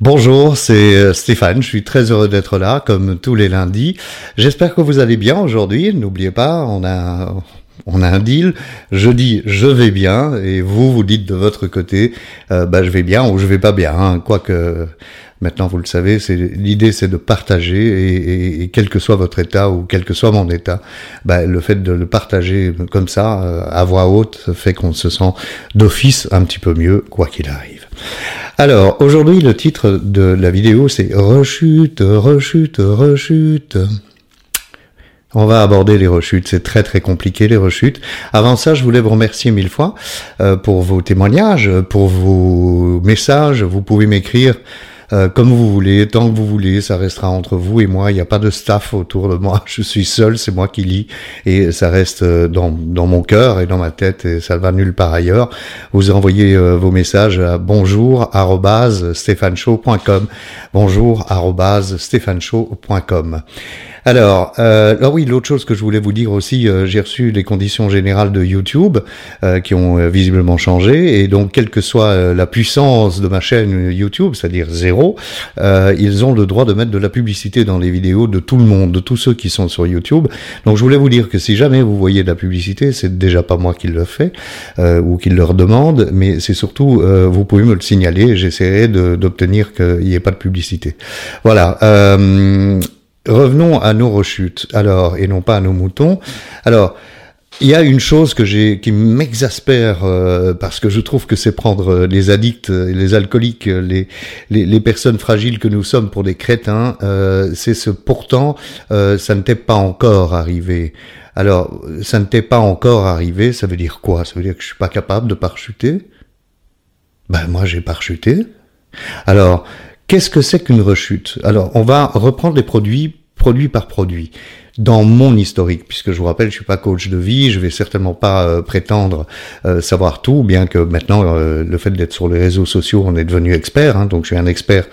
Bonjour, c'est euh, Stéphane, je suis très heureux d'être là, comme tous les lundis. J'espère que vous allez bien aujourd'hui. N'oubliez pas, on a, on a un deal. Je dis je vais bien et vous, vous dites de votre côté, euh, bah je vais bien ou je vais pas bien. Hein. Quoique maintenant vous le savez, c'est l'idée c'est de partager et, et, quel que soit votre état ou quel que soit mon état, bah, le fait de le partager comme ça euh, à voix haute fait qu'on se sent d'office un petit peu mieux quoi qu'il arrive. Alors, aujourd'hui, le titre de la vidéo, c'est Rechute, rechute, rechute. On va aborder les rechutes, c'est très très compliqué les rechutes. Avant ça, je voulais vous remercier mille fois euh, pour vos témoignages, pour vos messages. Vous pouvez m'écrire euh, comme vous voulez, tant que vous voulez, ça restera entre vous et moi. Il n'y a pas de staff autour de moi. Je suis seul, c'est moi qui lis et ça reste euh, dans, dans mon cœur et dans ma tête et ça va nulle part ailleurs. Vous envoyez euh, vos messages à bonjour stéphaneshow.com bonjour stéphaneshow.com alors, euh, alors oui, l'autre chose que je voulais vous dire aussi, euh, j'ai reçu les conditions générales de YouTube euh, qui ont euh, visiblement changé, et donc quelle que soit la puissance de ma chaîne YouTube, c'est-à-dire zéro, ils ont le droit de mettre de la publicité dans les vidéos de tout le monde, de tous ceux qui sont sur YouTube. Donc je voulais vous dire que si jamais vous voyez de la publicité, c'est déjà pas moi qui le fais ou qui leur demande, mais c'est surtout vous pouvez me le signaler, j'essaierai d'obtenir qu'il n'y ait pas de publicité. Voilà. Revenons à nos rechutes, alors, et non pas à nos moutons. Alors, il y a une chose que j'ai, qui m'exaspère euh, parce que je trouve que c'est prendre euh, les addicts, euh, les alcooliques, les, les, les, personnes fragiles que nous sommes pour des crétins. Euh, c'est ce pourtant, ça ne t'est pas encore arrivé. Alors, ça ne t'est pas encore arrivé, ça veut dire quoi? Ça veut dire que je suis pas capable de parachuter Ben moi, j'ai parachuté. Alors, Qu'est-ce que c'est qu'une rechute? Alors, on va reprendre les produits produit par produit dans mon historique, puisque je vous rappelle, je suis pas coach de vie, je vais certainement pas euh, prétendre euh, savoir tout, bien que maintenant euh, le fait d'être sur les réseaux sociaux, on est devenu expert, hein, donc je suis un expert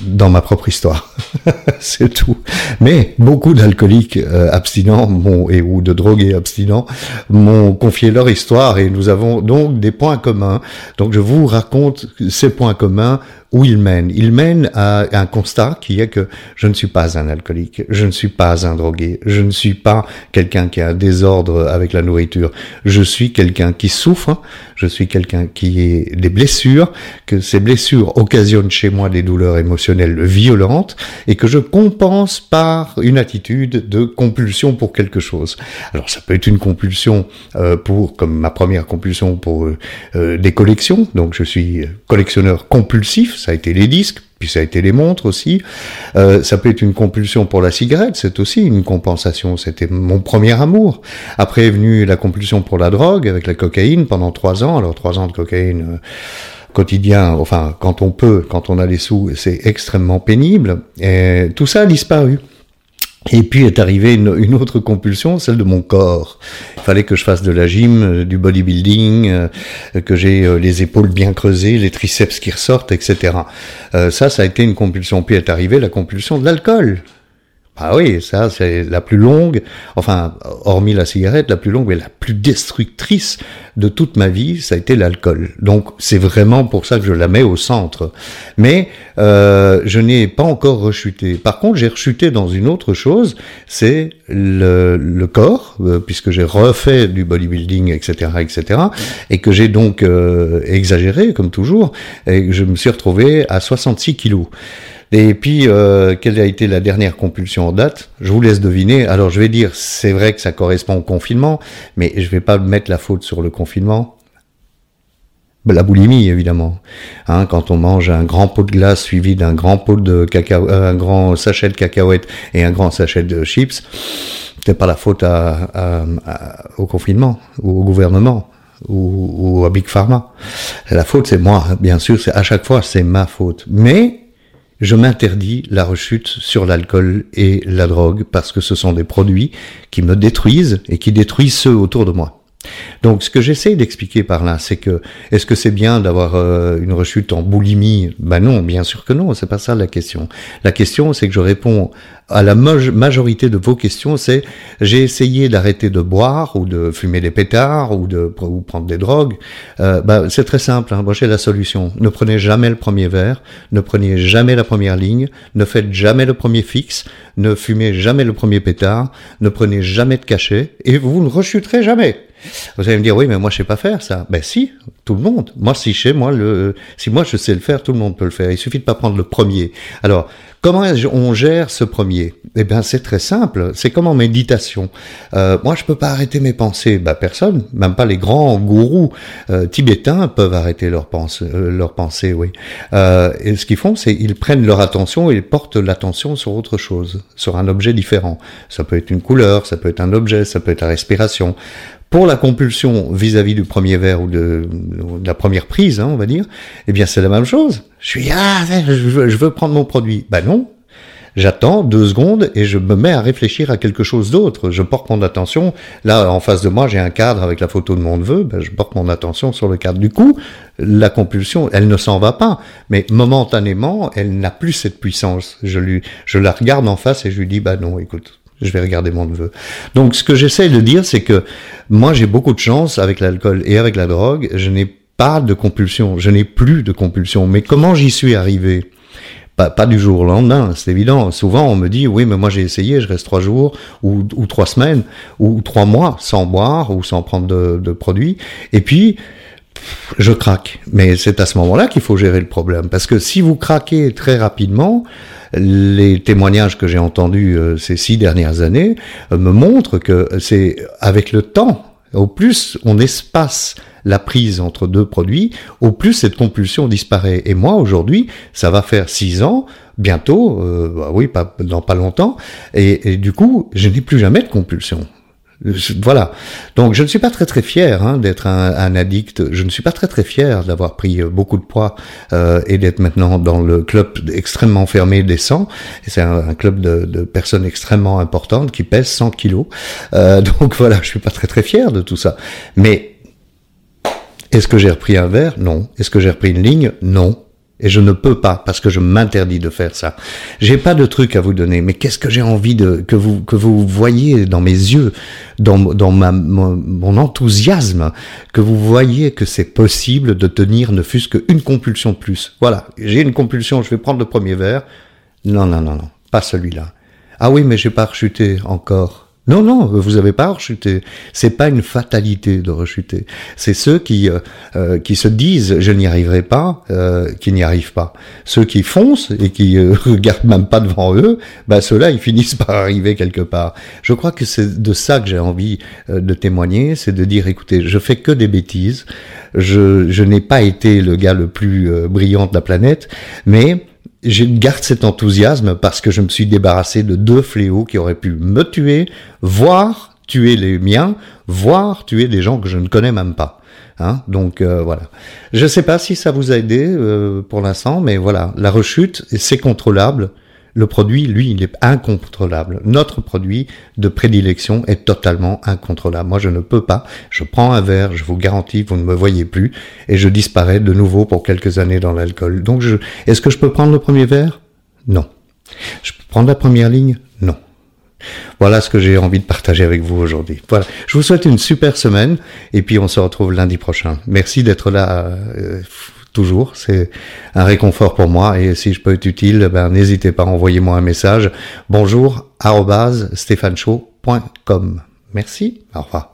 dans ma propre histoire, c'est tout. Mais beaucoup d'alcooliques abstinents et ou de drogués abstinents m'ont confié leur histoire et nous avons donc des points communs. Donc je vous raconte ces points communs où il mène. Il mène à un constat qui est que je ne suis pas un alcoolique, je ne suis pas un drogué, je ne suis pas quelqu'un qui a un désordre avec la nourriture, je suis quelqu'un qui souffre, je suis quelqu'un qui a des blessures, que ces blessures occasionnent chez moi des douleurs émotionnelles violentes et que je compense par une attitude de compulsion pour quelque chose. Alors ça peut être une compulsion euh, pour, comme ma première compulsion pour euh, euh, des collections, donc je suis collectionneur compulsif, ça a été les disques, puis ça a été les montres aussi. Euh, ça peut être une compulsion pour la cigarette, c'est aussi une compensation. C'était mon premier amour. Après est venue la compulsion pour la drogue avec la cocaïne pendant trois ans. Alors trois ans de cocaïne. Euh, quotidien, enfin quand on peut, quand on a les sous, c'est extrêmement pénible. Et tout ça a disparu. Et puis est arrivée une, autre compulsion, celle de mon corps. Il fallait que je fasse de la gym, euh, du bodybuilding, euh, que j'ai euh, les épaules bien creusées, les triceps qui ressortent, etc. ça, ça a été une compulsion. Puis est arrivée la compulsion de l'alcool. Ah oui, ça c'est la plus longue, enfin hormis la cigarette, la plus longue mais la plus destructrice de toute ma vie, ça a été l'alcool. Donc c'est vraiment pour ça que je la mets au centre. Mais euh, je n'ai pas encore rechuté. Par contre, j'ai rechuté dans une autre chose, c'est le, le, corps, euh, puisque j'ai refait du bodybuilding, etc., etc., et que j'ai donc euh, exagéré comme toujours, et je me suis retrouvé à 66 kilos. Et puis, euh, quelle a été la dernière compulsion en date? Je vous laisse deviner. Alors, je vais dire, c'est vrai que ça correspond au confinement, mais je vais pas mettre la faute sur le confinement. La boulimie, évidemment. Hein, quand on mange un grand pot de glace suivi d'un grand pot de cacao, euh, un grand sachet de cacahuètes et un grand sachet de chips, c'est pas la faute à, au confinement ou au gouvernement ou, ou à Big Pharma. La faute, c'est moi, bien sûr. C'est à chaque fois, c'est ma faute. Mais je m'interdis la rechute sur l'alcool et la drogue parce que ce sont des produits qui me détruisent et qui détruisent ceux autour de moi. Donc ce que j'essaie d'expliquer par là, c'est que est-ce que c'est bien d'avoir euh, une rechute en boulimie? Ben non, bien sûr que non, c'est pas ça la question. La question, c'est que je réponds à la majorité de vos questions, c'est j'ai essayé d'arrêter de boire ou de fumer des pétards ou de ou prendre des drogues. Euh, ben, c'est très simple, hein, j'ai la solution. Ne prenez jamais le premier verre, ne prenez jamais la première ligne, ne faites jamais le premier fixe, ne fumez jamais le premier pétard, ne prenez jamais de cachet et vous ne rechuterez jamais. Vous allez me dire, oui, mais moi, je sais pas faire ça. Ben si, tout le monde. Moi, si chez moi, le, si moi je sais le faire, tout le monde peut le faire. Il suffit de pas prendre le premier. Alors, comment on gère ce premier? Eh bien, c'est très simple. C'est comme en méditation. Euh, moi, je peux pas arrêter mes pensées. Ben, personne, même pas les grands gourous euh, tibétains peuvent arrêter leurs pensées. Euh, leurs pensées, oui. Et ce qu'ils font, c'est ils prennent leur attention et ils portent l'attention sur autre chose, sur un objet différent. Ça peut être une couleur, ça peut être un objet, ça peut être la respiration. Pour la compulsion vis-à-vis du premier verre ou de, la première prise, hein, on va dire, eh bien c'est la même chose. Je suis ah, je veux, prendre mon produit. Ben non, j'attends deux secondes et je me mets à réfléchir à quelque chose d'autre. Je porte mon attention. Là, en face de moi, j'ai un cadre avec la photo de mon neveu. Ben, je porte mon attention sur le cadre. Du coup, la compulsion, elle ne s'en va pas, mais momentanément, elle n'a plus cette puissance. Je lui, je la regarde en face et je lui dis, bah non, écoute, je vais regarder mon neveu. Donc ce que j'essaie de dire, c'est que moi j'ai beaucoup de chance avec l'alcool et avec la drogue, je n'ai pas de compulsion, je n'ai plus de compulsion. Mais comment j'y suis arrivé? Pas, du jour au lendemain, c'est évident. Souvent, on me dit, oui, mais moi j'ai essayé, je reste trois jours ou, ou, trois semaines ou trois mois sans boire ou sans prendre de, de produits. Et puis, je craque. Mais c'est à ce moment-là qu'il faut gérer le problème. Parce que si vous craquez très rapidement, les témoignages que j'ai entendus euh, ces six dernières années euh, me montrent que c'est avec le temps, au plus on espace la prise entre deux produits, au plus cette compulsion disparaît. Et moi, aujourd'hui, ça va faire six ans, bientôt, euh, bah oui, pas, dans pas longtemps, et du coup, je n'ai plus jamais de compulsion. Voilà. Donc je ne suis pas très très fier hein, d'être un, un, addict. Je ne suis pas très très fier d'avoir pris euh, beaucoup de poids euh, et d'être maintenant dans le club extrêmement fermé des 100. C'est un, club de, de, personnes extrêmement importantes qui pèsent 100 kilos. Euh, donc voilà, je suis pas très très fier de tout ça. Mais est-ce que j'ai repris un verre? Non. Est-ce que j'ai repris une ligne? Non. Et je ne peux pas parce que je m'interdis de faire ça. J'ai pas de truc à vous donner, mais qu'est-ce que j'ai envie de que vous que vous voyez dans mes yeux, dans dans ma mon, enthousiasme, que vous voyez que c'est possible de tenir ne fût-ce qu'une compulsion plus. Voilà, j'ai une compulsion, je vais prendre le premier verre. Non non non non, pas celui-là. Ah oui, mais j'ai pas rechuté encore. Non, non, vous n'avez pas rechuté. C'est pas une fatalité de rechuter. C'est ceux qui euh, euh, qui se disent je n'y arriverai pas, euh, qui n'y arrivent pas. Ceux qui foncent et qui euh, regardent même pas devant eux, bah ceux-là ils finissent par arriver quelque part. Je crois que c'est de ça que j'ai envie de témoigner, c'est de dire écoutez, je fais que des bêtises. Je je n'ai pas été le gars le plus brillant de la planète, mais je garde cet enthousiasme parce que je me suis débarrassé de deux fléaux qui auraient pu me tuer, voire tuer les miens, voire tuer des gens que je ne connais même pas. Hein Donc euh, voilà. Je ne sais pas si ça vous a aidé euh, pour l'instant, mais voilà, la rechute, c'est contrôlable. Le produit, lui, il est incontrôlable. Notre produit de prédilection est totalement incontrôlable. Moi, je ne peux pas. Je prends un verre, je vous garantis, vous ne me voyez plus, et je disparais de nouveau pour quelques années dans l'alcool. Donc, est-ce que je peux prendre le premier verre? Non. Je peux prendre la première ligne? Non. Voilà ce que j'ai envie de partager avec vous aujourd'hui. Voilà. Je vous souhaite une super semaine, et puis on se retrouve lundi prochain. Merci d'être là. Euh, toujours. C'est un réconfort pour moi et si je peux être utile, ben, n'hésitez pas, à envoyer moi un message. Bonjour, arrobase, Merci, au revoir.